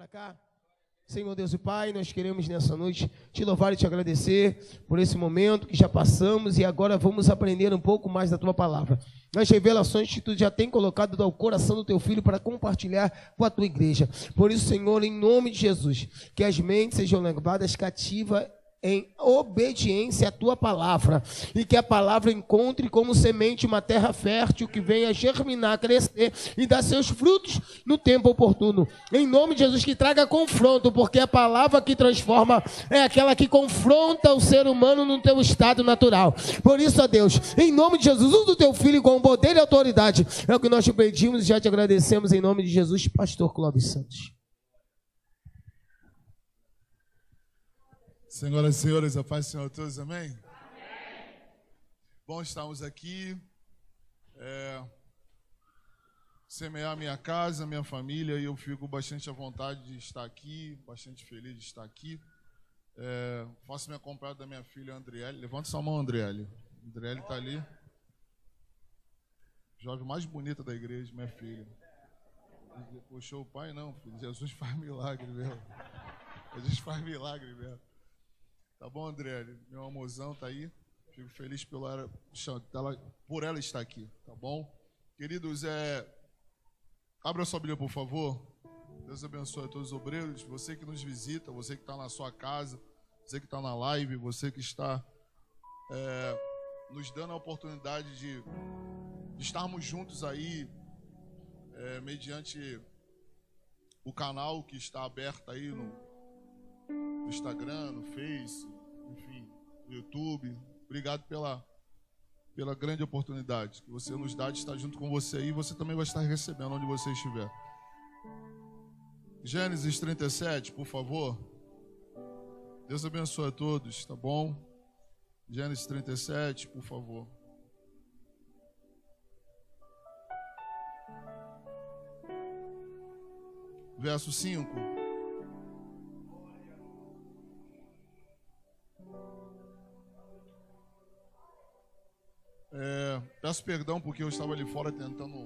para cá. Senhor Deus e Pai, nós queremos nessa noite te louvar e te agradecer por esse momento que já passamos e agora vamos aprender um pouco mais da tua palavra. As revelações que tu já tem colocado ao coração do teu filho para compartilhar com a tua igreja. Por isso, Senhor, em nome de Jesus, que as mentes sejam levadas cativas em obediência à tua palavra e que a palavra encontre como semente uma terra fértil que venha germinar, crescer e dar seus frutos no tempo oportuno. Em nome de Jesus que traga confronto, porque a palavra que transforma é aquela que confronta o ser humano no teu estado natural. Por isso, ó Deus, em nome de Jesus, usa o teu filho com poder e autoridade. É o que nós te pedimos e já te agradecemos em nome de Jesus, pastor Clóvis Santos. Senhoras e senhores, a paz do Senhor a todos, amém? amém. Bom, estamos aqui. É, semear minha casa, minha família, e eu fico bastante à vontade de estar aqui, bastante feliz de estar aqui. É, faço minha comprada da minha filha Andriele. Levanta sua mão, Andriele. Andriele está ali. Jovem mais bonita da igreja, minha filha. Puxou o pai, não, filho. Jesus faz milagre mesmo. Jesus faz milagre mesmo. Tá bom, André? Meu amorzão tá aí. Fico feliz pela, por ela estar aqui, tá bom? Queridos, é, abra sua Bíblia, por favor. Deus abençoe a todos os obreiros. Você que nos visita, você que está na sua casa, você que está na live, você que está é, nos dando a oportunidade de, de estarmos juntos aí, é, mediante o canal que está aberto aí no, Instagram, no Face, enfim, no YouTube. Obrigado pela, pela grande oportunidade que você nos dá de estar junto com você aí. Você também vai estar recebendo onde você estiver. Gênesis 37, por favor. Deus abençoe a todos, tá bom? Gênesis 37, por favor. Verso 5. É, peço perdão porque eu estava ali fora tentando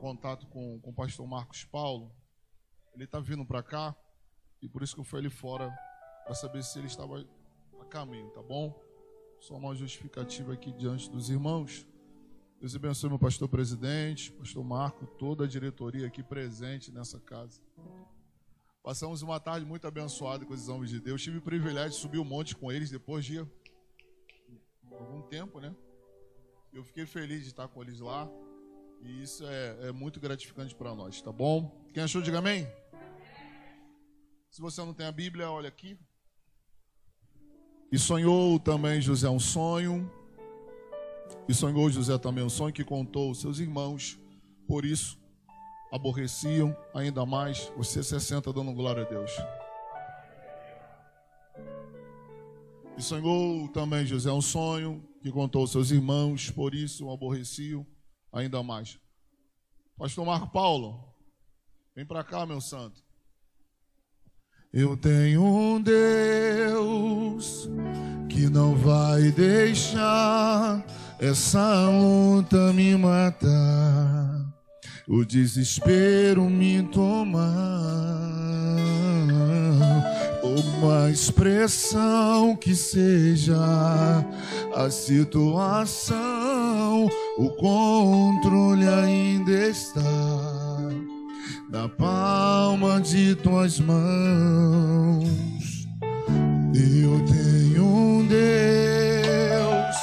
contato com, com o pastor Marcos Paulo. Ele está vindo para cá e por isso que eu fui ali fora para saber se ele estava a caminho, tá bom? Só uma justificativa aqui diante dos irmãos. Deus abençoe meu pastor presidente, pastor Marco, toda a diretoria aqui presente nessa casa. Passamos uma tarde muito abençoada com os homens de Deus. Tive o privilégio de subir o um monte com eles depois de algum tempo, né? Eu fiquei feliz de estar com eles lá. E isso é, é muito gratificante para nós, tá bom? Quem achou, diga amém. Se você não tem a Bíblia, olha aqui. E sonhou também José um sonho. E sonhou José também um sonho que contou aos seus irmãos. Por isso, aborreciam ainda mais. Você 60 dando glória a Deus. E sonhou também José um sonho que contou aos seus irmãos, por isso o aborreciam ainda mais. Pastor Marco Paulo, vem para cá, meu santo. Eu tenho um Deus que não vai deixar essa luta me matar, o desespero me tomar uma expressão que seja a situação, o controle ainda está na palma de tuas mãos. Eu tenho um Deus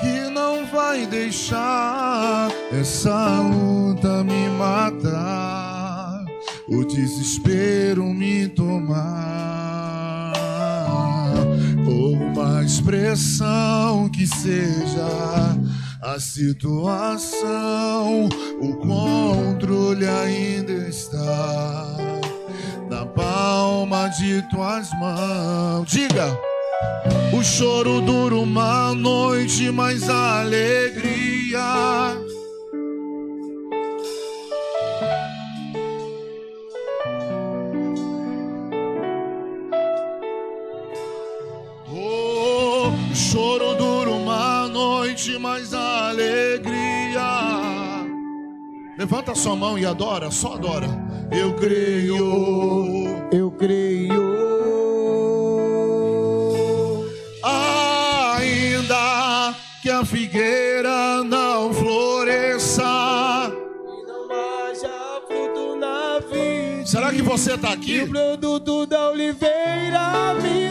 que não vai deixar essa luta me matar, o desespero me tomar expressão que seja a situação, o controle ainda está na palma de tuas mãos. Diga. O choro dura uma noite, mas a alegria Levanta sua mão e adora, só adora. Eu creio, eu creio. Ainda que a figueira não floresça, e não haja fruto na vida. Será que você está aqui? o produto da oliveira me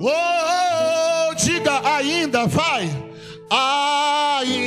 Oh, diga ainda, vai. Ainda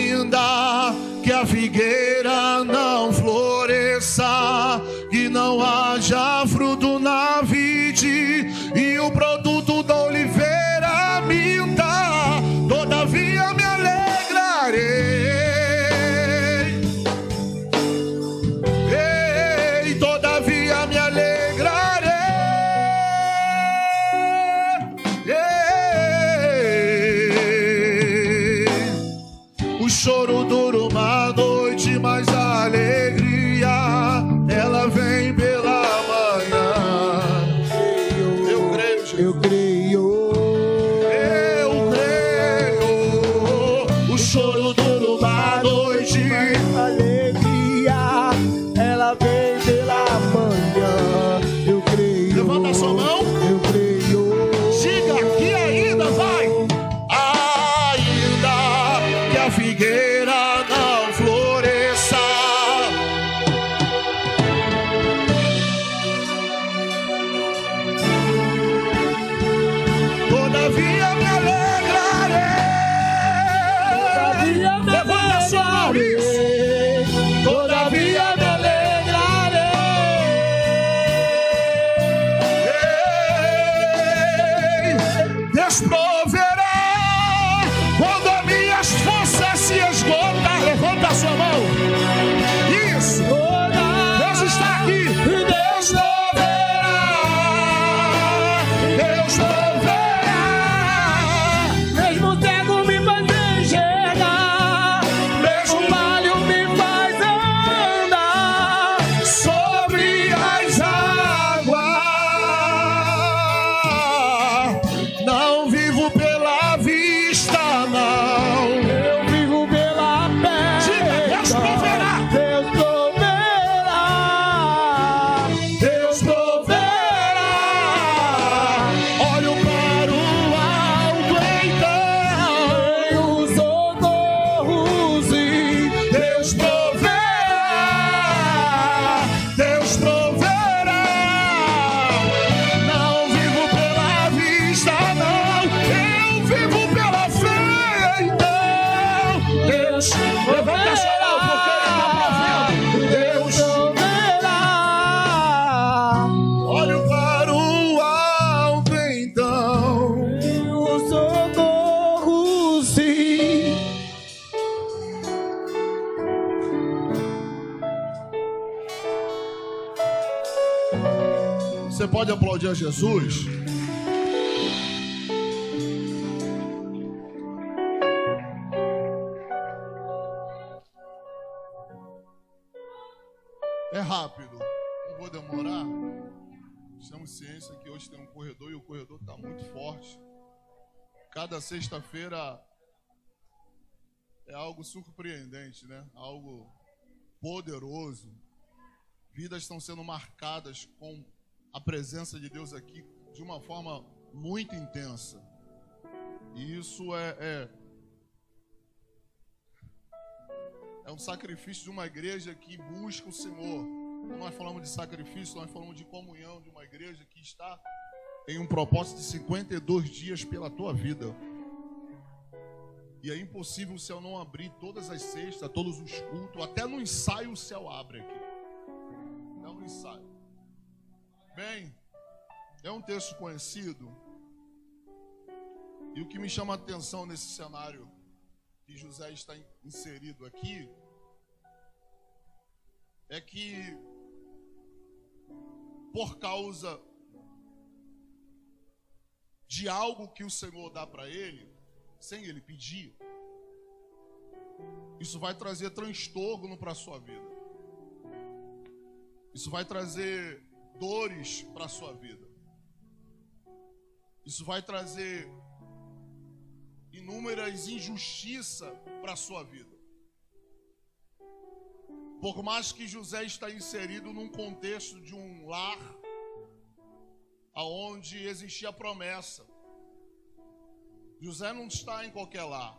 É rápido, não vou demorar. Temos ciência que hoje tem um corredor e o corredor está muito forte. Cada sexta-feira é algo surpreendente, né? Algo poderoso. Vidas estão sendo marcadas com a presença de Deus aqui de uma forma muito intensa. E isso é, é, é um sacrifício de uma igreja que busca o Senhor. Quando nós falamos de sacrifício, nós falamos de comunhão de uma igreja que está em um propósito de 52 dias pela tua vida. E é impossível o céu não abrir todas as sextas, todos os cultos, até no ensaio o céu abre aqui. Até no ensaio. Bem, é um texto conhecido. E o que me chama a atenção nesse cenário que José está in- inserido aqui é que por causa de algo que o Senhor dá para ele, sem ele pedir, isso vai trazer transtorno para a sua vida. Isso vai trazer dores para a sua vida. Isso vai trazer inúmeras injustiças para a sua vida. Por mais que José está inserido num contexto de um lar, aonde existia promessa. José não está em qualquer lar.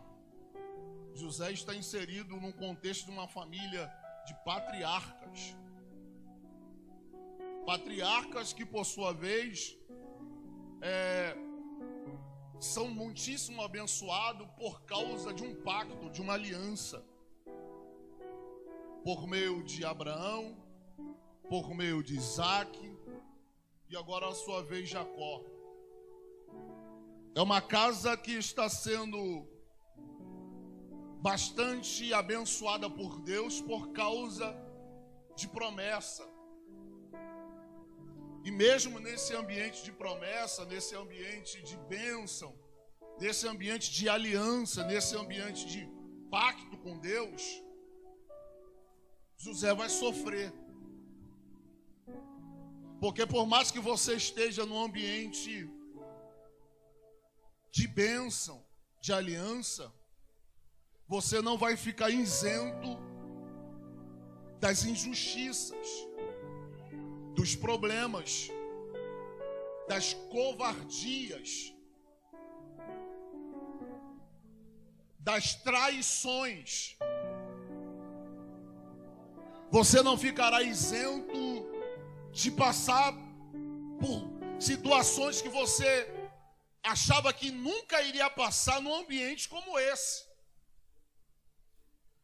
José está inserido num contexto de uma família de patriarcas. Patriarcas que, por sua vez, é, são muitíssimo abençoados por causa de um pacto, de uma aliança. Por meio de Abraão, por meio de Isaac, e agora a sua vez Jacó. É uma casa que está sendo bastante abençoada por Deus por causa de promessa. E mesmo nesse ambiente de promessa, nesse ambiente de bênção, nesse ambiente de aliança, nesse ambiente de pacto com Deus, José vai sofrer. Porque por mais que você esteja num ambiente de bênção, de aliança, você não vai ficar isento das injustiças dos problemas, das covardias, das traições. Você não ficará isento de passar por situações que você achava que nunca iria passar num ambiente como esse.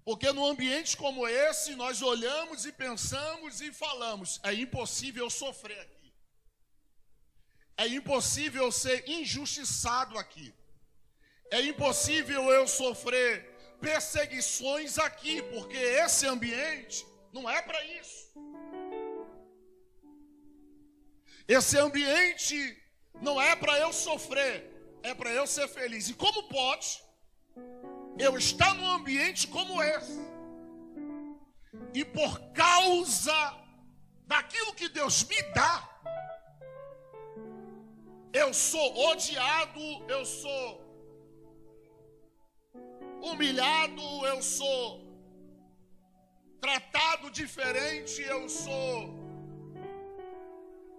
Porque num ambiente como esse, nós olhamos e pensamos e falamos: é impossível sofrer aqui. É impossível ser injustiçado aqui. É impossível eu sofrer perseguições aqui, porque esse ambiente não é para isso. Esse ambiente não é para eu sofrer, é para eu ser feliz. E como pode eu estar num ambiente como esse, e por causa daquilo que Deus me dá, eu sou odiado, eu sou humilhado, eu sou tratado diferente, eu sou,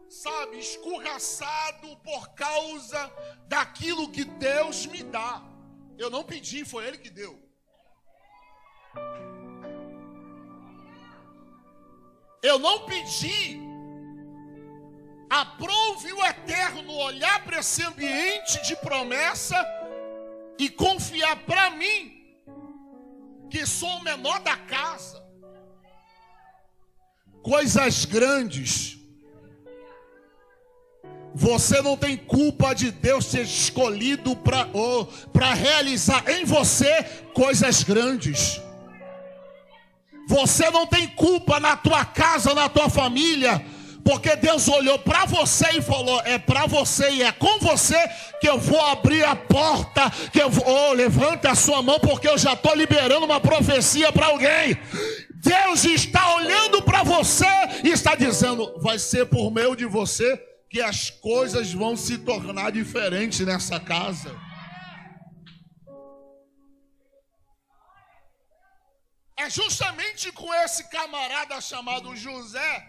sabe, escorraçado por causa daquilo que Deus me dá. Eu não pedi, foi Ele que deu. Eu não pedi. Aprove o eterno olhar para esse ambiente de promessa e confiar para mim, que sou o menor da casa. Coisas grandes você não tem culpa de Deus ter escolhido para oh, realizar em você coisas grandes. Você não tem culpa na tua casa, na tua família, porque Deus olhou para você e falou: é para você e é com você que eu vou abrir a porta. Que eu vou, oh, levanta a sua mão, porque eu já estou liberando uma profecia para alguém. Deus está olhando para você e está dizendo: vai ser por meio de você que as coisas vão se tornar diferentes nessa casa. É justamente com esse camarada chamado José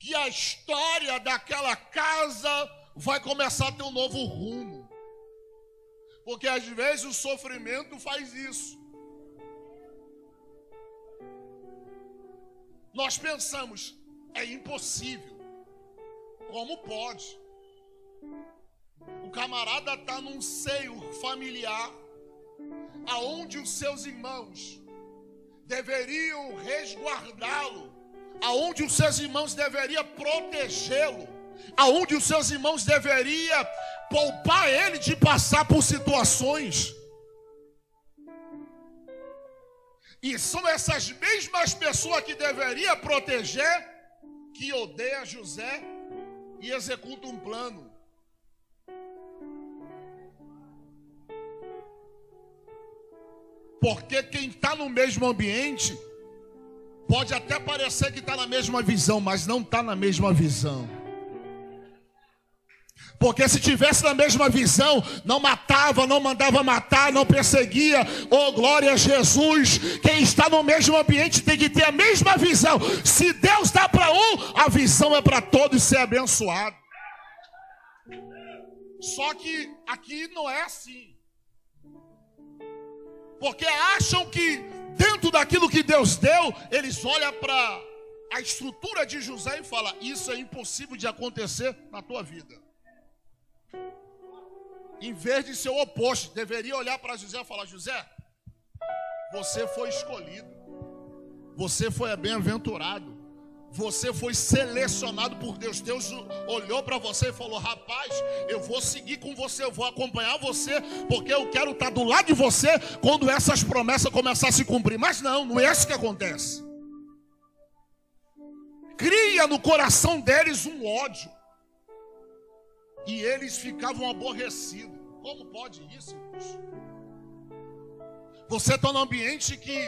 que a história daquela casa vai começar a ter um novo rumo. Porque às vezes o sofrimento faz isso. Nós pensamos, é impossível. Como pode? O camarada está num seio familiar, aonde os seus irmãos deveriam resguardá-lo, aonde os seus irmãos deveriam protegê-lo, aonde os seus irmãos deveriam poupar ele de passar por situações. E são essas mesmas pessoas que deveriam proteger que odeia José e executa um plano. Porque quem está no mesmo ambiente pode até parecer que está na mesma visão, mas não está na mesma visão. Porque se tivesse na mesma visão, não matava, não mandava matar, não perseguia. Oh, glória a Jesus. Quem está no mesmo ambiente tem que ter a mesma visão. Se Deus dá para um, a visão é para todos ser abençoado. Só que aqui não é assim. Porque acham que dentro daquilo que Deus deu, eles olham para a estrutura de José e falam: Isso é impossível de acontecer na tua vida. Em vez de ser o oposto, deveria olhar para José e falar: José, você foi escolhido, você foi bem-aventurado. Você foi selecionado por Deus. Deus olhou para você e falou: Rapaz, eu vou seguir com você, eu vou acompanhar você, porque eu quero estar do lado de você quando essas promessas começarem a se cumprir. Mas não, não é isso que acontece. Cria no coração deles um ódio, e eles ficavam aborrecidos. Como pode isso, irmãos? Você está num ambiente que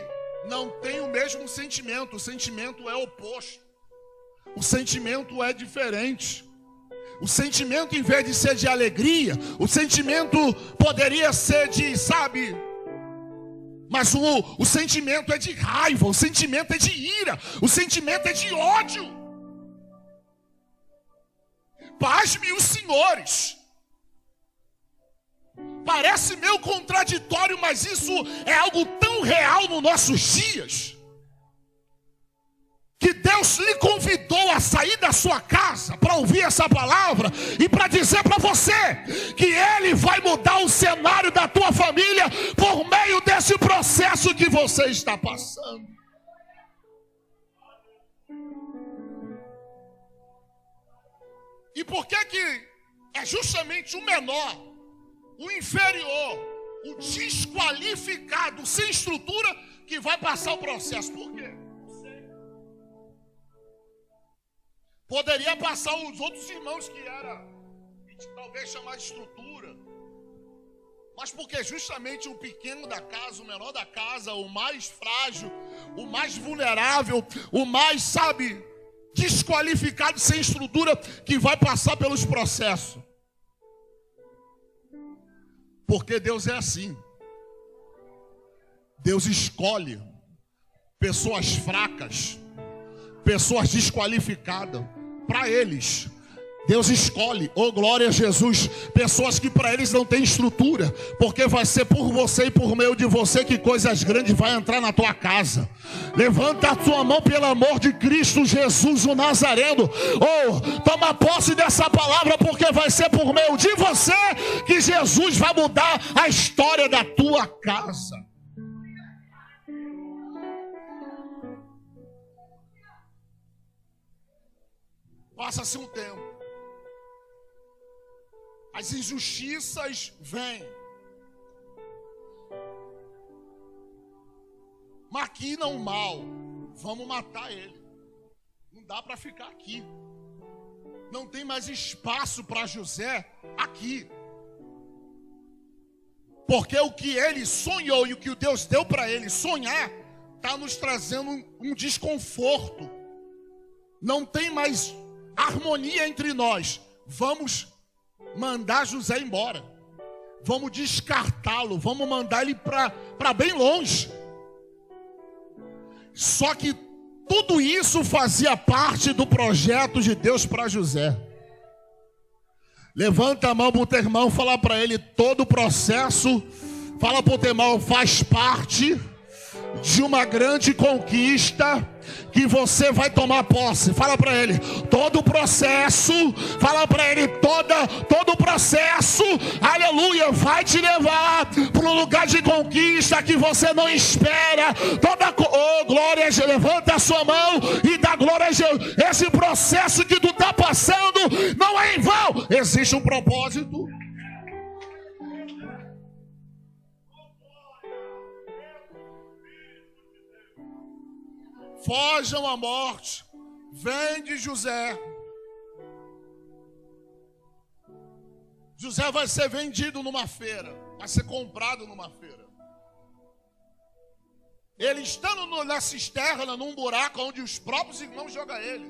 não tem o mesmo sentimento, o sentimento é oposto. O sentimento é diferente. O sentimento, em vez de ser de alegria, o sentimento poderia ser de, sabe, mas o, o sentimento é de raiva, o sentimento é de ira, o sentimento é de ódio. Pasme os senhores. Parece meio contraditório, mas isso é algo tão real nos nossos dias que Deus lhe convidou a sair da sua casa para ouvir essa palavra e para dizer para você que Ele vai mudar o cenário da tua família por meio desse processo que você está passando. E por que que é justamente o menor, o inferior, o desqualificado, sem estrutura, que vai passar o processo? Por quê? Poderia passar os outros irmãos que era, talvez chamar de estrutura. Mas porque justamente o pequeno da casa, o menor da casa, o mais frágil, o mais vulnerável, o mais, sabe, desqualificado, sem estrutura, que vai passar pelos processos. Porque Deus é assim. Deus escolhe pessoas fracas, pessoas desqualificadas para eles. Deus escolhe, oh glória a Jesus, pessoas que para eles não tem estrutura, porque vai ser por você e por meio de você que coisas grandes vai entrar na tua casa. Levanta a tua mão pelo amor de Cristo Jesus o Nazareno. Oh, toma posse dessa palavra porque vai ser por meio de você que Jesus vai mudar a história da tua casa. Passa-se um tempo. As injustiças vêm. Maquinam o mal. Vamos matar ele. Não dá para ficar aqui. Não tem mais espaço para José aqui. Porque o que ele sonhou e o que Deus deu para ele sonhar está nos trazendo um desconforto. Não tem mais harmonia entre nós. Vamos mandar José embora. Vamos descartá-lo. Vamos mandar ele para bem longe. Só que tudo isso fazia parte do projeto de Deus para José. Levanta a mão para o teu irmão, fala para ele todo o processo. Fala para o teu irmão, faz parte de uma grande conquista que você vai tomar posse. Fala para ele todo o processo, fala para ele toda todo o processo, aleluia, vai te levar para um lugar de conquista que você não espera. Toda oh, glória levanta a sua mão e dá glória a Deus. Esse processo que tu está passando não é em vão, existe um propósito. Fogem à morte. Vende José. José vai ser vendido numa feira. Vai ser comprado numa feira. Ele estando no, na cisterna, num buraco onde os próprios irmãos jogam ele.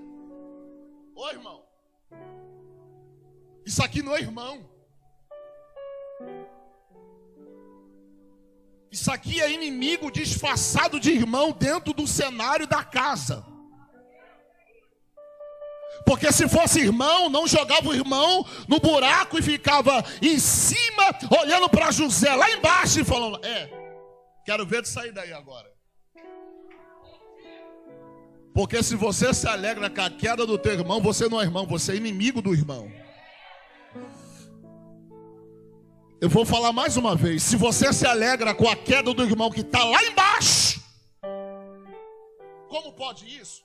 Ô irmão. Isso aqui não é irmão. Isso aqui é inimigo disfarçado de irmão dentro do cenário da casa. Porque se fosse irmão, não jogava o irmão no buraco e ficava em cima, olhando para José lá embaixo e falando: É, quero ver tu sair daí agora. Porque se você se alegra com a queda do teu irmão, você não é irmão, você é inimigo do irmão. Eu vou falar mais uma vez: se você se alegra com a queda do irmão que está lá embaixo, como pode isso?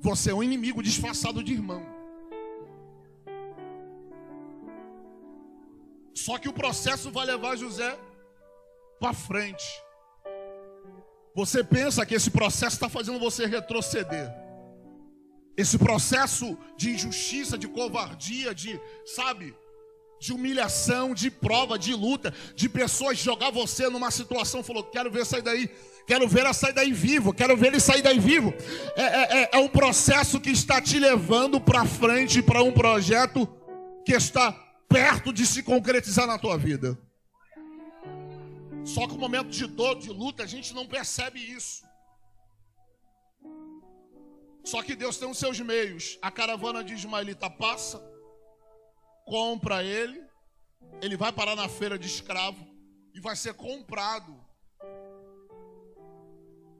Você é um inimigo disfarçado de irmão. Só que o processo vai levar José para frente. Você pensa que esse processo está fazendo você retroceder. Esse processo de injustiça, de covardia, de, sabe, de humilhação, de prova, de luta, de pessoas jogar você numa situação, falou: quero ver sair daí, quero ver ela sair daí vivo, quero ver ele sair daí vivo. É, é, é, é um processo que está te levando para frente para um projeto que está perto de se concretizar na tua vida. Só que no momento de dor, de luta, a gente não percebe isso. Só que Deus tem os seus meios. A caravana de Ismaelita passa compra ele, ele vai parar na feira de escravo e vai ser comprado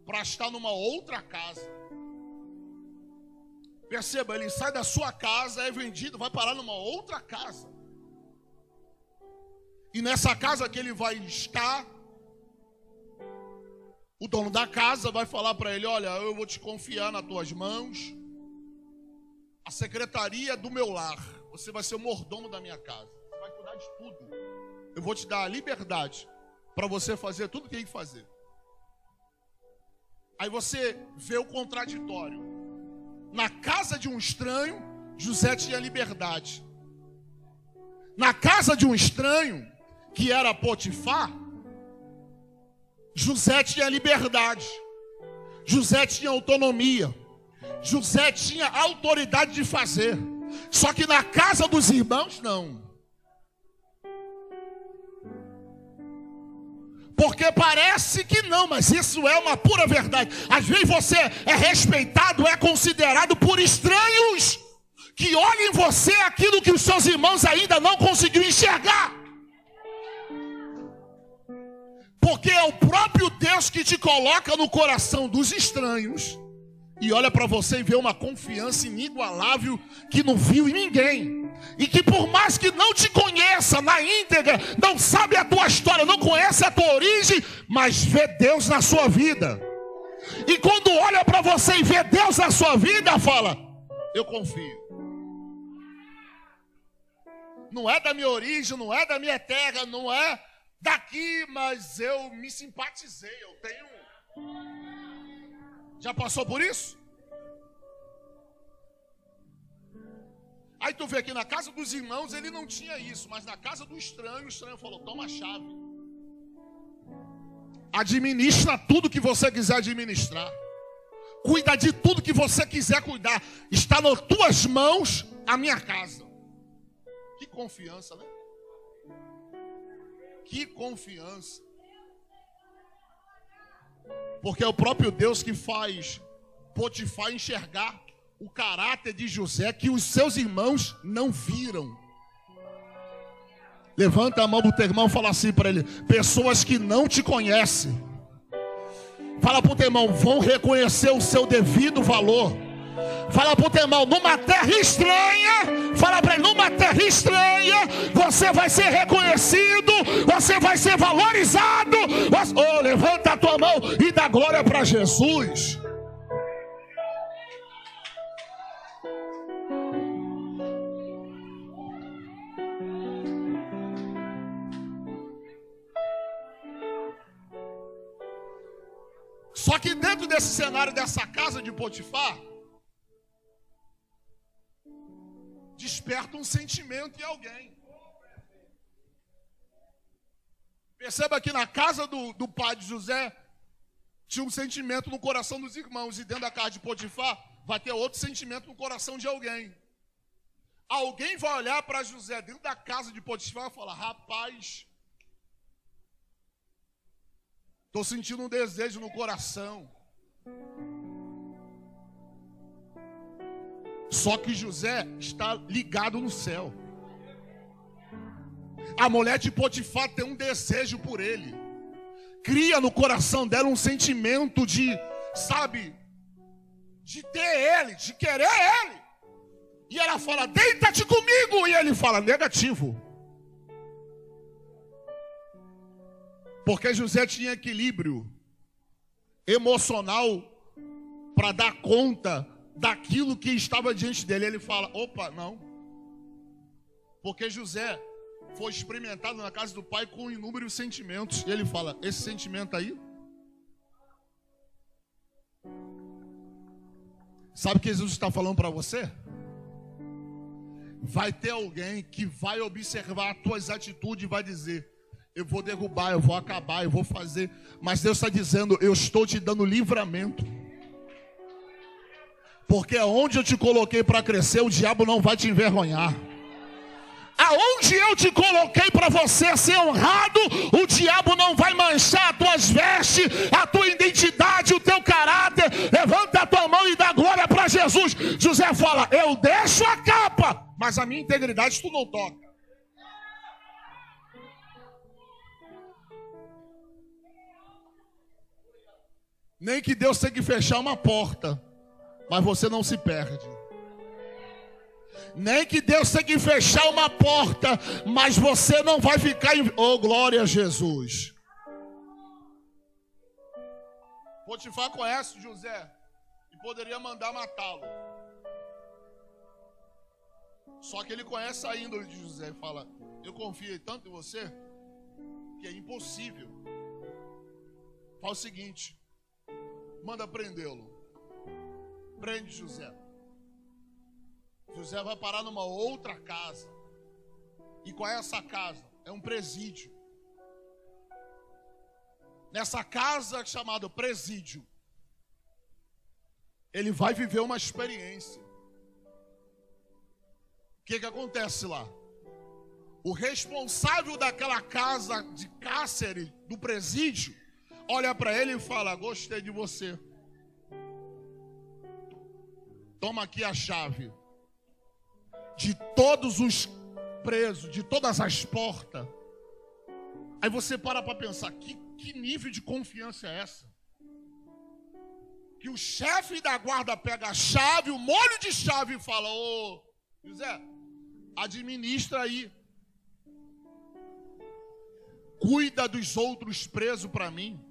para estar numa outra casa. Perceba, ele sai da sua casa, é vendido, vai parar numa outra casa. E nessa casa que ele vai estar, o dono da casa vai falar para ele: Olha, eu vou te confiar nas tuas mãos a secretaria do meu lar. Você vai ser o mordomo da minha casa. Você vai cuidar de tudo. Eu vou te dar a liberdade para você fazer tudo o que tem que fazer. Aí você vê o contraditório. Na casa de um estranho, José tinha liberdade. Na casa de um estranho, que era Potifar, José tinha liberdade. José tinha autonomia. José tinha autoridade de fazer. Só que na casa dos irmãos, não. Porque parece que não, mas isso é uma pura verdade. Às vezes você é respeitado, é considerado por estranhos que olham em você aquilo que os seus irmãos ainda não conseguiram enxergar. Porque é o próprio Deus que te coloca no coração dos estranhos e olha para você e vê uma confiança inigualável que não viu em ninguém. E que por mais que não te conheça na íntegra, não sabe a tua história, não conhece a tua origem, mas vê Deus na sua vida. E quando olha para você e vê Deus na sua vida, fala: Eu confio. Não é da minha origem, não é da minha terra, não é daqui, mas eu me simpatizei, eu tenho já passou por isso? Aí tu vê que na casa dos irmãos ele não tinha isso, mas na casa do estranho, o estranho falou: toma a chave. Administra tudo que você quiser administrar. Cuida de tudo que você quiser cuidar. Está nas tuas mãos a minha casa. Que confiança, né? Que confiança. Porque é o próprio Deus que faz Potifar enxergar o caráter de José que os seus irmãos não viram. Levanta a mão do teu irmão e fala assim para ele: pessoas que não te conhecem. Fala para o teu irmão, vão reconhecer o seu devido valor. Fala para o teu irmão, numa terra estranha, fala para ele, numa terra estranha, você vai ser reconhecido, você vai ser valorizado. Oh, levanta a tua mão e dá glória para Jesus. Só que dentro desse cenário dessa casa de Potifar, desperta um sentimento em alguém. Perceba que na casa do, do pai de José tinha um sentimento no coração dos irmãos, e dentro da casa de Potifar vai ter outro sentimento no coração de alguém. Alguém vai olhar para José dentro da casa de Potifar e falar: Rapaz, estou sentindo um desejo no coração. Só que José está ligado no céu. A mulher de Potifar tem um desejo por ele. Cria no coração dela um sentimento de, sabe, de ter ele, de querer ele. E ela fala: Deita-te comigo. E ele fala: Negativo. Porque José tinha equilíbrio emocional para dar conta daquilo que estava diante dele. Ele fala: opa, não. Porque José foi experimentado na casa do pai com inúmeros sentimentos. E ele fala: esse sentimento aí. Sabe o que Jesus está falando para você? Vai ter alguém que vai observar as tuas atitudes e vai dizer: eu vou derrubar, eu vou acabar, eu vou fazer. Mas Deus está dizendo: eu estou te dando livramento. Porque aonde eu te coloquei para crescer, o diabo não vai te envergonhar. Aonde eu te coloquei para você ser honrado, o diabo não vai manchar as tuas vestes, a tua identidade, o teu caráter. Levanta a tua mão e dá glória para Jesus. José fala: Eu deixo a capa, mas a minha integridade tu não toca. Nem que Deus tenha que fechar uma porta mas você não se perde. Nem que Deus tenha que fechar uma porta, mas você não vai ficar em. Oh, glória a Jesus. Potifar conhece José e poderia mandar matá-lo. Só que ele conhece a índole de José e fala: Eu confio tanto em você que é impossível. Fala o seguinte: manda prendê-lo prende José. José vai parar numa outra casa. E qual é essa casa? É um presídio. Nessa casa chamada presídio, ele vai viver uma experiência. O que, que acontece lá? O responsável daquela casa de cárcere, do presídio, olha para ele e fala: Gostei de você. Toma aqui a chave de todos os presos, de todas as portas. Aí você para para pensar: que, que nível de confiança é essa? Que o chefe da guarda pega a chave, o molho de chave e fala: Ô José, administra aí. Cuida dos outros presos para mim.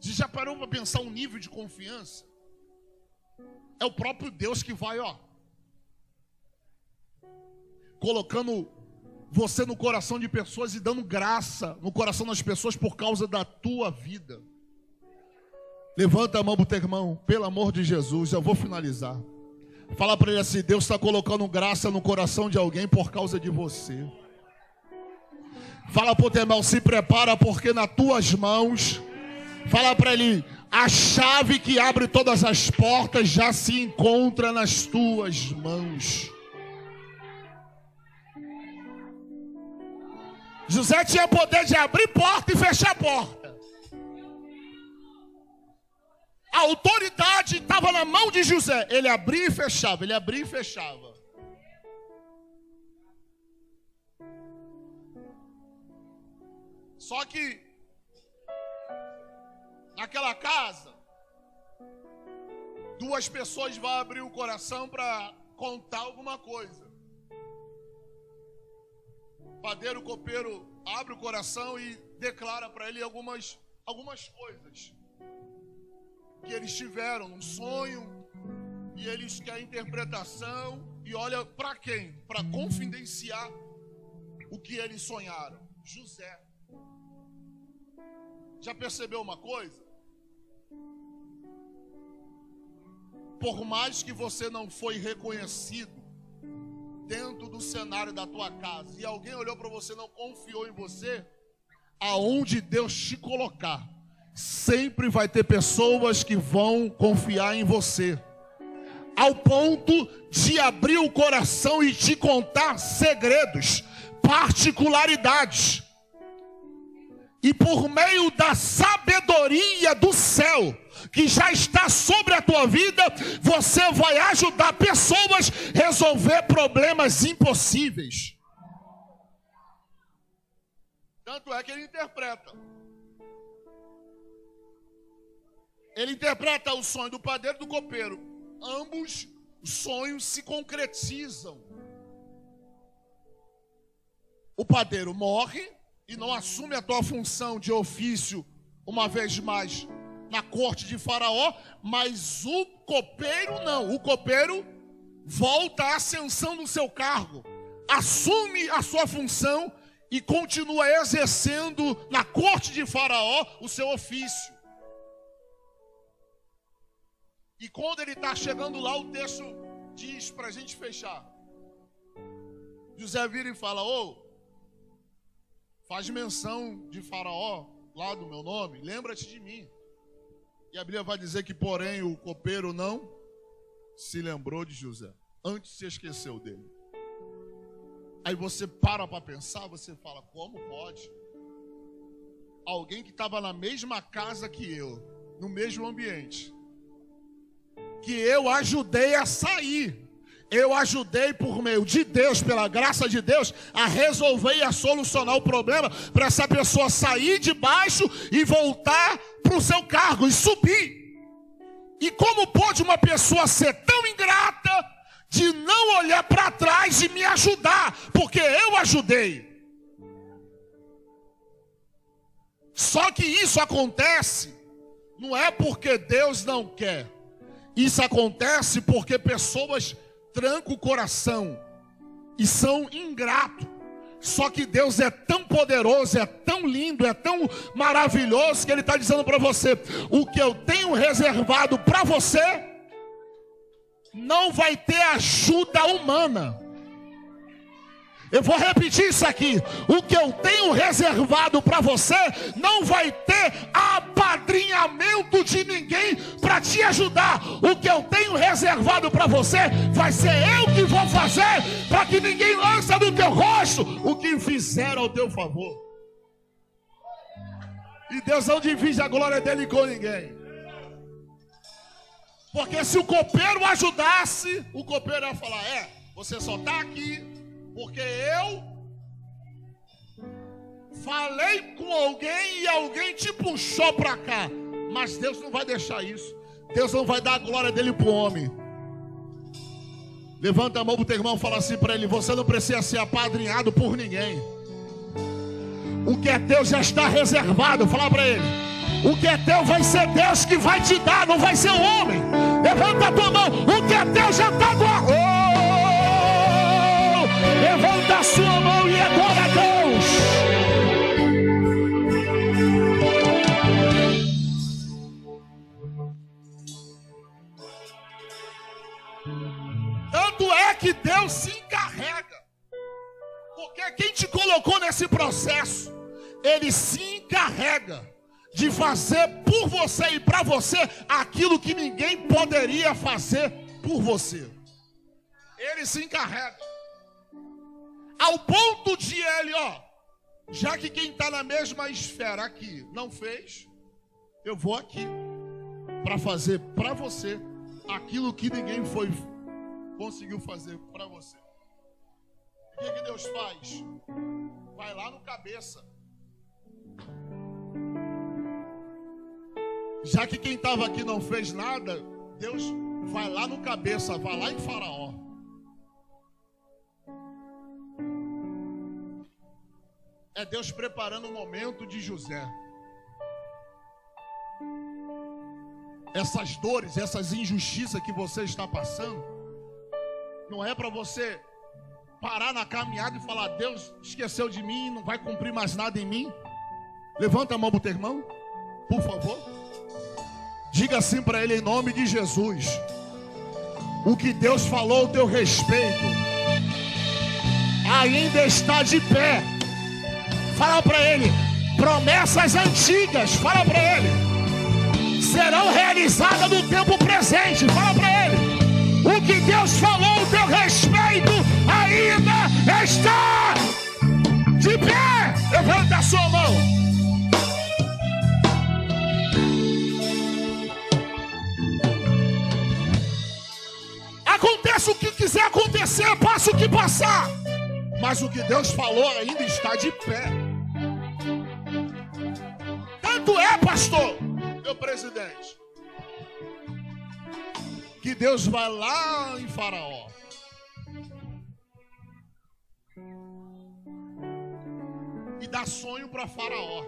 Você já parou para pensar um nível de confiança? É o próprio Deus que vai, ó, colocando você no coração de pessoas e dando graça no coração das pessoas por causa da tua vida. Levanta a mão pro teu irmão, pelo amor de Jesus, eu vou finalizar. Fala para ele assim: Deus está colocando graça no coração de alguém por causa de você. Fala para o teu irmão: se prepara, porque nas tuas mãos Fala para ele: a chave que abre todas as portas já se encontra nas tuas mãos. José tinha poder de abrir porta e fechar porta. A autoridade estava na mão de José. Ele abria e fechava, ele abria e fechava. Só que naquela casa, duas pessoas vão abrir o coração para contar alguma coisa. O padeiro, o copeiro abre o coração e declara para ele algumas, algumas coisas que eles tiveram, um sonho, e eles querem interpretação, e olha para quem? Para confidenciar o que eles sonharam. José. Já percebeu uma coisa? Por mais que você não foi reconhecido dentro do cenário da tua casa e alguém olhou para você não confiou em você, aonde Deus te colocar, sempre vai ter pessoas que vão confiar em você. Ao ponto de abrir o coração e te contar segredos, particularidades. E por meio da sabedoria do céu, que já está sobre a tua vida, você vai ajudar pessoas a resolver problemas impossíveis. Tanto é que ele interpreta. Ele interpreta o sonho do padeiro e do copeiro. Ambos sonhos se concretizam. O padeiro morre e não assume a tua função de ofício uma vez mais na corte de Faraó, mas o copeiro não. O copeiro volta à ascensão do seu cargo, assume a sua função e continua exercendo na corte de Faraó o seu ofício. E quando ele está chegando lá, o texto diz para a gente fechar. José vira e fala: Ô, faz menção de Faraó lá do meu nome, lembra-te de mim. E a Bíblia vai dizer que, porém, o copeiro não se lembrou de José, antes se esqueceu dele. Aí você para para pensar, você fala: como pode? Alguém que estava na mesma casa que eu, no mesmo ambiente, que eu ajudei a sair. Eu ajudei por meio de Deus, pela graça de Deus, a resolver e a solucionar o problema para essa pessoa sair de baixo e voltar para o seu cargo e subir. E como pode uma pessoa ser tão ingrata de não olhar para trás e me ajudar, porque eu ajudei? Só que isso acontece não é porque Deus não quer. Isso acontece porque pessoas trancam o coração e são ingratos. Só que Deus é tão poderoso, é tão lindo, é tão maravilhoso que Ele está dizendo para você: o que eu tenho reservado para você não vai ter ajuda humana. Eu vou repetir isso aqui. O que eu tenho reservado para você não vai ter apadrinhamento de ninguém para te ajudar. O que eu tenho reservado para você vai ser eu que vou fazer para que ninguém lança no teu rosto o que fizeram ao teu favor. E Deus não divide a glória dele com ninguém. Porque se o copeiro ajudasse, o copeiro ia falar: É, você só está aqui porque eu falei com alguém e alguém te puxou para cá. Mas Deus não vai deixar isso. Deus não vai dar a glória dele para o homem. Levanta a mão para o teu irmão e fala assim para ele: Você não precisa ser apadrinhado por ninguém. O que é teu já está reservado. Fala para ele. O que é teu vai ser Deus que vai te dar, não vai ser o homem. Levanta a tua mão. O que é teu já está guardado. Levanta a sua mão e adora a Deus. Tanto é que Deus se encarrega. Porque quem te colocou nesse processo, ele se encarrega de fazer por você e para você aquilo que ninguém poderia fazer por você. Ele se encarrega. Ao ponto de ele, ó, já que quem está na mesma esfera aqui não fez, eu vou aqui para fazer para você aquilo que ninguém foi conseguiu fazer para você. O que, que Deus faz? Vai lá no cabeça. Já que quem estava aqui não fez nada, Deus vai lá no cabeça, vai lá em Faraó. É Deus preparando o momento de José. Essas dores, essas injustiças que você está passando, não é para você parar na caminhada e falar: Deus esqueceu de mim, não vai cumprir mais nada em mim. Levanta a mão para o teu irmão, por favor. Diga assim para ele em nome de Jesus. O que Deus falou ao teu respeito ainda está de pé. Fala para ele. Promessas antigas, fala para ele. Serão realizadas no tempo presente, fala para ele. O que Deus falou o teu respeito ainda está de pé. Levanta a sua mão. Aconteça o que quiser acontecer, passa o que passar. Mas o que Deus falou ainda está de pé. Tanto é, pastor, meu presidente, que Deus vai lá em Faraó. E dá sonho para Faraó.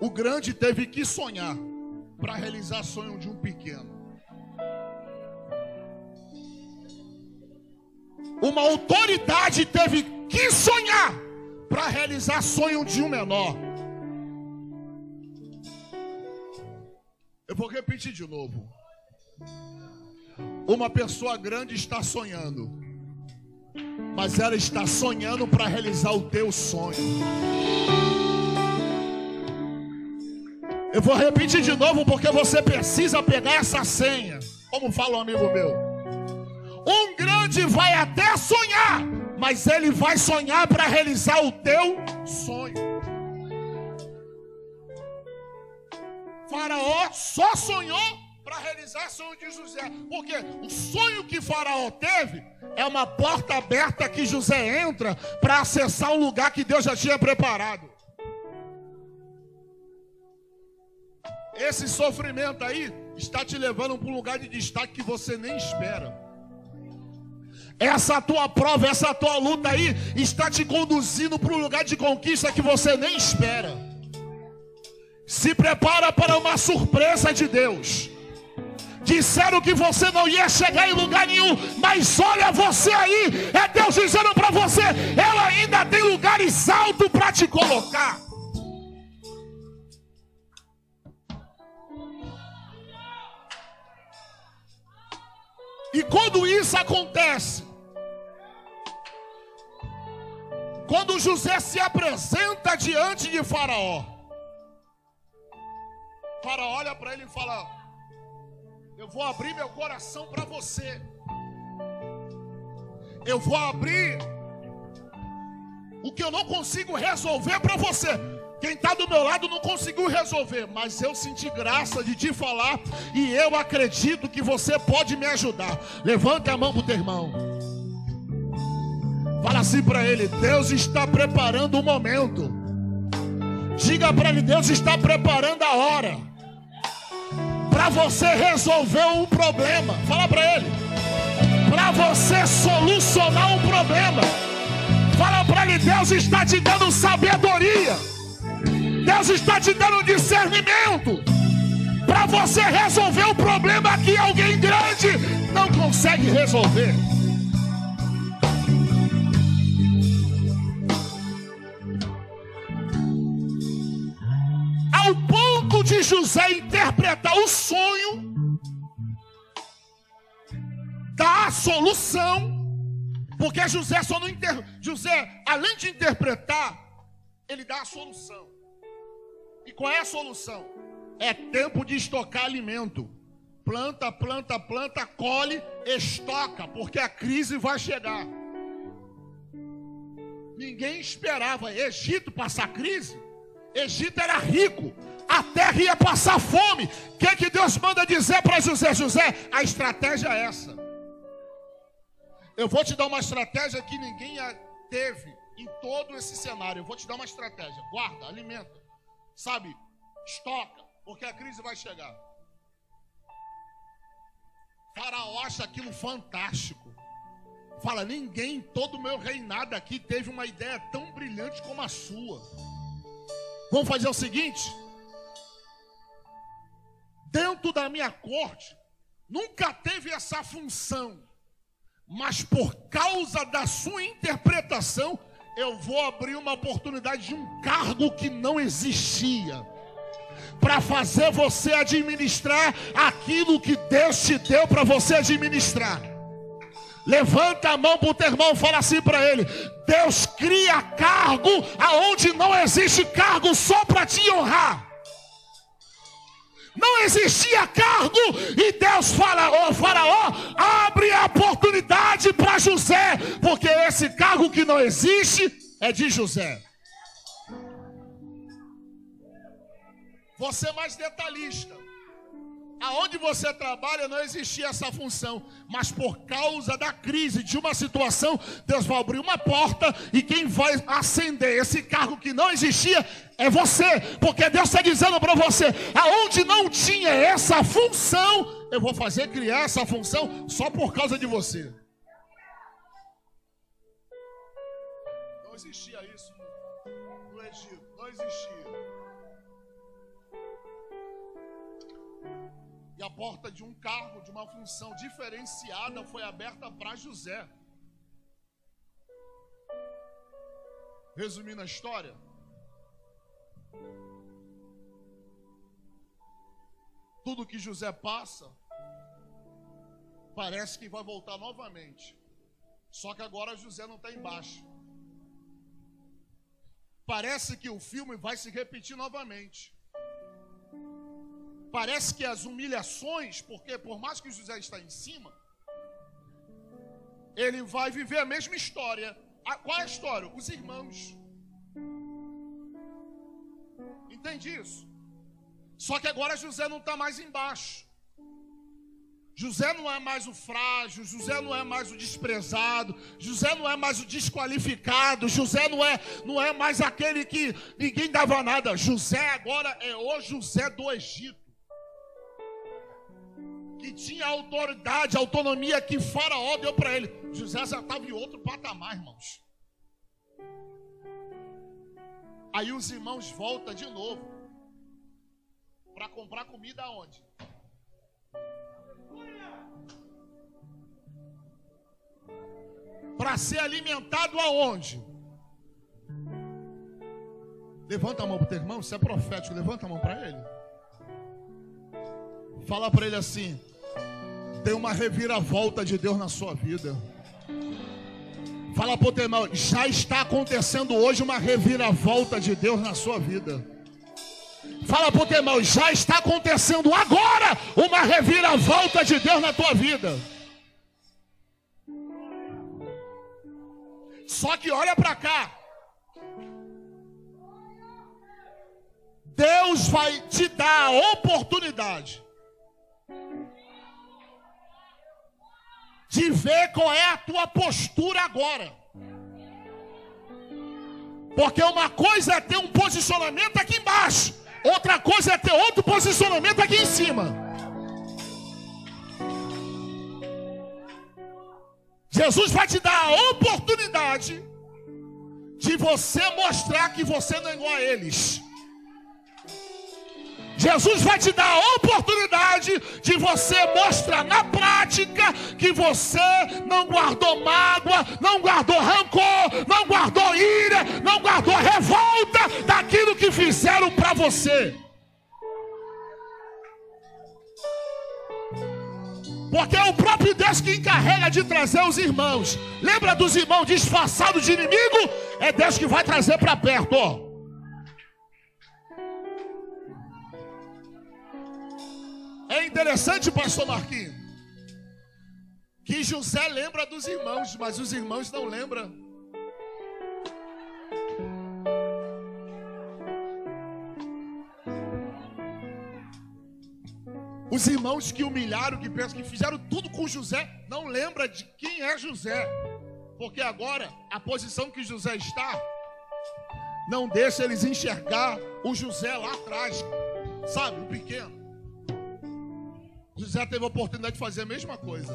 O grande teve que sonhar para realizar sonho de um pequeno. Uma autoridade teve que sonhar para realizar sonho de um menor. Eu vou repetir de novo. Uma pessoa grande está sonhando, mas ela está sonhando para realizar o teu sonho. Eu vou repetir de novo porque você precisa pegar essa senha. Como fala um amigo meu. Um grande vai até sonhar, mas ele vai sonhar para realizar o teu sonho. Faraó só sonhou para realizar o sonho de José. Porque o sonho que Faraó teve é uma porta aberta que José entra para acessar um lugar que Deus já tinha preparado. Esse sofrimento aí está te levando para um lugar de destaque que você nem espera. Essa tua prova, essa tua luta aí está te conduzindo para um lugar de conquista que você nem espera. Se prepara para uma surpresa de Deus. Disseram que você não ia chegar em lugar nenhum, mas olha você aí, é Deus dizendo para você: ela ainda tem lugares altos para te colocar. E quando isso acontece, quando José se apresenta diante de Faraó, Faraó olha para ele e fala: Eu vou abrir meu coração para você, eu vou abrir o que eu não consigo resolver para você. Quem está do meu lado não conseguiu resolver, mas eu senti graça de te falar e eu acredito que você pode me ajudar. Levanta a mão para o teu irmão. Fala assim para ele: Deus está preparando o momento. Diga para ele: Deus está preparando a hora para você resolver um problema. Fala para ele: para você solucionar um problema. Fala para ele: Deus está te dando sabedoria. Deus está te dando discernimento para você resolver o problema que alguém grande não consegue resolver. De José interpretar o sonho, dar a solução, porque José só não inter... José, além de interpretar, ele dá a solução. E qual é a solução? É tempo de estocar alimento. Planta, planta, planta, colhe, estoca, porque a crise vai chegar. Ninguém esperava Egito passar crise. Egito era rico, a terra ia passar fome. O que, que Deus manda dizer para José? José, a estratégia é essa. Eu vou te dar uma estratégia que ninguém teve em todo esse cenário. Eu vou te dar uma estratégia. Guarda, alimenta sabe, estoca, porque a crise vai chegar. Faraó acha aquilo fantástico. Fala, ninguém, todo o meu reinado aqui teve uma ideia tão brilhante como a sua. Vamos fazer o seguinte: dentro da minha corte, nunca teve essa função, mas por causa da sua interpretação, eu vou abrir uma oportunidade de um cargo que não existia. Para fazer você administrar aquilo que Deus te deu para você administrar. Levanta a mão para o teu irmão e fala assim para ele: Deus cria cargo aonde não existe cargo só para te honrar. Não existia cargo e Deus fala, ó Faraó, abre a oportunidade para José, porque esse cargo que não existe é de José. Você é mais detalhista. Aonde você trabalha não existia essa função, mas por causa da crise, de uma situação, Deus vai abrir uma porta e quem vai acender esse cargo que não existia é você, porque Deus está dizendo para você: aonde não tinha essa função, eu vou fazer criar essa função só por causa de você. Não existia isso no, Egito, não existia. A porta de um cargo, de uma função diferenciada, foi aberta para José. Resumindo a história. Tudo que José passa, parece que vai voltar novamente. Só que agora José não está embaixo. Parece que o filme vai se repetir novamente. Parece que as humilhações, porque por mais que José está em cima, ele vai viver a mesma história. A, qual é a história? Os irmãos. Entende isso? Só que agora José não está mais embaixo. José não é mais o frágil, José não é mais o desprezado, José não é mais o desqualificado, José não é, não é mais aquele que ninguém dava nada. José agora é o José do Egito que tinha autoridade, autonomia que Faraó deu para ele. José já estava em outro patamar, irmãos. Aí os irmãos voltam de novo para comprar comida aonde? Para ser alimentado aonde? Levanta a mão para o teu irmão, isso é profético. Levanta a mão para ele. Fala para ele assim: tem uma reviravolta de Deus na sua vida. Fala para o teu irmão, já está acontecendo hoje uma reviravolta de Deus na sua vida. Fala para o teu irmão, já está acontecendo agora uma reviravolta de Deus na tua vida. Só que olha para cá. Deus vai te dar a oportunidade de ver qual é a tua postura agora. Porque uma coisa é ter um posicionamento aqui embaixo, outra coisa é ter outro posicionamento aqui em cima. Jesus vai te dar a oportunidade de você mostrar que você não é igual a eles. Jesus vai te dar a oportunidade de você mostrar na prática que você não guardou mágoa, não guardou rancor, não guardou ira, não guardou revolta daquilo que fizeram para você. Porque é o próprio Deus que encarrega de trazer os irmãos. Lembra dos irmãos disfarçados de inimigo? É Deus que vai trazer para perto, ó. Interessante, pastor Marquinhos, que José lembra dos irmãos, mas os irmãos não lembram. Os irmãos que humilharam, que pensam que fizeram tudo com José, não lembra de quem é José. Porque agora a posição que José está não deixa eles enxergar o José lá atrás, sabe, o pequeno. José teve a oportunidade de fazer a mesma coisa.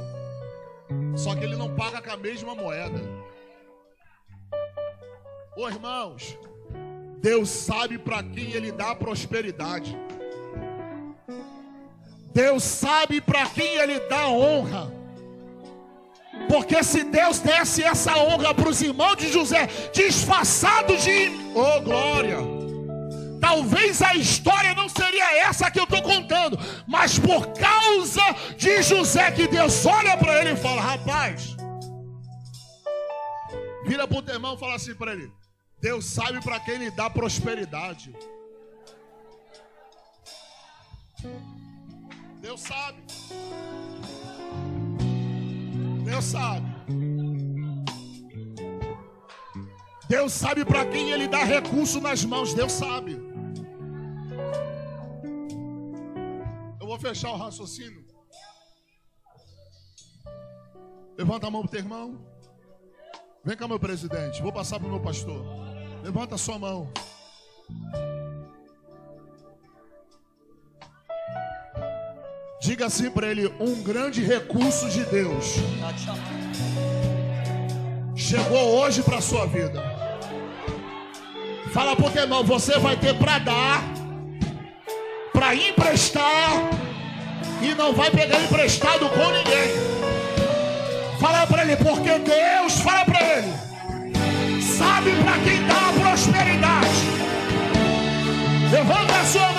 Só que ele não paga com a mesma moeda. Ô irmãos, Deus sabe para quem ele dá prosperidade. Deus sabe para quem ele dá honra. Porque se Deus desse essa honra para os irmãos de José, disfarçados de. Oh, glória! Talvez a história não seria essa que eu estou contando, mas por causa de José, que Deus olha para ele e fala: Rapaz, vira para o irmão e fala assim para ele: Deus sabe para quem lhe dá prosperidade. Deus sabe. Deus sabe. Deus sabe para quem ele dá recurso nas mãos. Deus sabe. Fechar o raciocínio. Levanta a mão pro teu irmão. Vem cá, meu presidente. Vou passar pro meu pastor. Levanta a sua mão. Diga assim para ele: um grande recurso de Deus chegou hoje para sua vida. Fala porque não, você vai ter para dar, para emprestar e não vai pegar emprestado com ninguém. Fala para ele, porque Deus, fala para ele, sabe para quem dá a prosperidade. Levanta a sua